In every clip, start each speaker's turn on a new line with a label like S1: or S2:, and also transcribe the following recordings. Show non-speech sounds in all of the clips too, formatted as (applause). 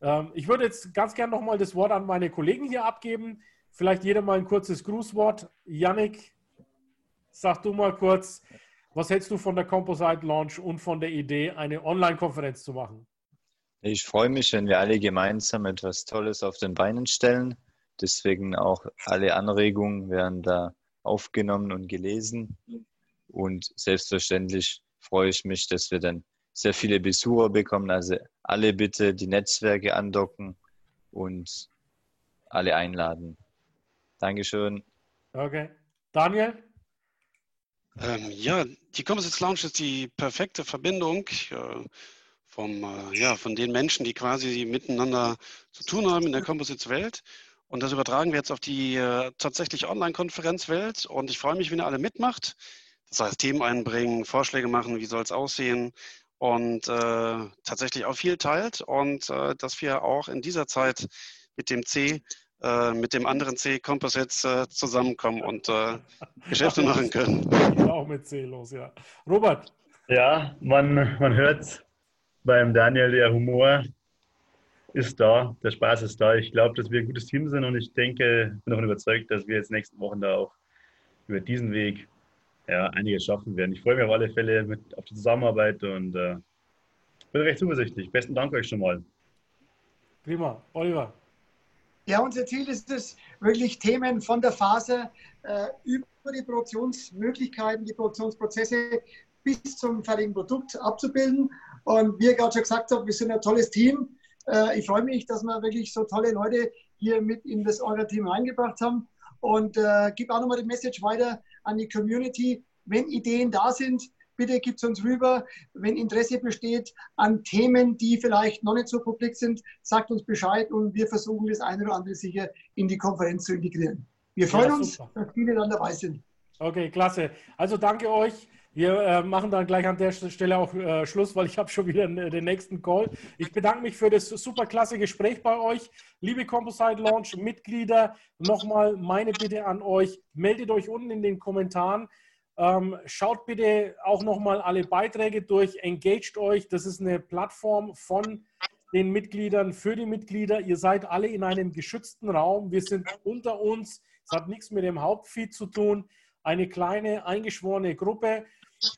S1: Ähm, ich würde jetzt ganz gerne nochmal das Wort an meine Kollegen hier abgeben. Vielleicht jeder mal ein kurzes Grußwort. Yannick, sag du mal kurz, was hältst du von der Composite Launch und von der Idee, eine Online-Konferenz zu machen?
S2: Ich freue mich, wenn wir alle gemeinsam etwas Tolles auf den Beinen stellen. Deswegen auch alle Anregungen werden da aufgenommen und gelesen. Und selbstverständlich freue ich mich, dass wir dann sehr viele Besucher bekommen. Also alle bitte die Netzwerke andocken und alle einladen. Dankeschön.
S1: Okay. Daniel?
S3: Ähm, ja, die Composites Lounge ist die perfekte Verbindung äh, vom, äh, ja, von den Menschen, die quasi miteinander zu tun haben in der Composites-Welt. Und das übertragen wir jetzt auf die äh, tatsächlich Online-Konferenzwelt. Und ich freue mich, wenn ihr alle mitmacht. Das heißt, Themen einbringen, Vorschläge machen, wie soll es aussehen, und äh, tatsächlich auch viel teilt und äh, dass wir auch in dieser Zeit mit dem C, äh, mit dem anderen C Composites äh, zusammenkommen und äh, Geschäfte (laughs) machen können. (laughs)
S1: Auch mit C los, ja. Robert.
S4: Ja, man, man hört beim Daniel, der Humor ist da, der Spaß ist da. Ich glaube, dass wir ein gutes Team sind und ich denke, bin davon überzeugt, dass wir jetzt nächsten Wochen da auch über diesen Weg ja, einiges schaffen werden. Ich freue mich auf alle Fälle mit, auf die Zusammenarbeit und äh, bin recht zuversichtlich. Besten Dank euch schon mal.
S1: Prima. Oliver.
S5: Ja, unser Ziel ist es, wirklich Themen von der Phase äh, über die Produktionsmöglichkeiten, die Produktionsprozesse bis zum fertigen Produkt abzubilden. Und wie ihr gerade schon gesagt habt, wir sind ein tolles Team. Äh, ich freue mich, dass wir wirklich so tolle Leute hier mit in das Orga-Team reingebracht haben. Und äh, gebe auch nochmal die Message weiter an die Community. Wenn Ideen da sind, bitte gibt es uns rüber. Wenn Interesse besteht an Themen, die vielleicht noch nicht so publik sind, sagt uns Bescheid und wir versuchen das eine oder andere sicher in die Konferenz zu integrieren. Wir freuen ja, uns, dass viele dann dabei sind.
S1: Okay, klasse. Also danke euch. Wir äh, machen dann gleich an der Stelle auch äh, Schluss, weil ich habe schon wieder den nächsten Call. Ich bedanke mich für das super klasse Gespräch bei euch. Liebe Composite Launch Mitglieder, nochmal meine Bitte an euch, meldet euch unten in den Kommentaren. Ähm, schaut bitte auch nochmal alle Beiträge durch, engaged euch. Das ist eine Plattform von den Mitgliedern für die Mitglieder. Ihr seid alle in einem geschützten Raum. Wir sind unter uns. Es hat nichts mit dem Hauptfeed zu tun. Eine kleine, eingeschworene Gruppe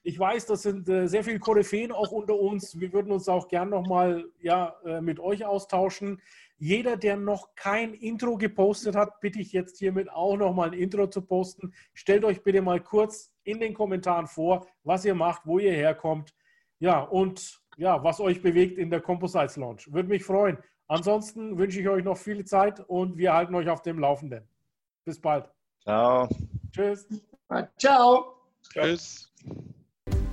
S1: ich weiß, das sind äh, sehr viele Koryphäen auch unter uns. Wir würden uns auch gern nochmal ja, äh, mit euch austauschen. Jeder, der noch kein Intro gepostet hat, bitte ich jetzt hiermit auch nochmal ein Intro zu posten. Stellt euch bitte mal kurz in den Kommentaren vor, was ihr macht, wo ihr herkommt. Ja, und ja, was euch bewegt in der Composites Launch. Würde mich freuen. Ansonsten wünsche ich euch noch viel Zeit und wir halten euch auf dem Laufenden. Bis bald.
S2: Ciao.
S1: Tschüss.
S5: Ciao.
S3: Tschüss.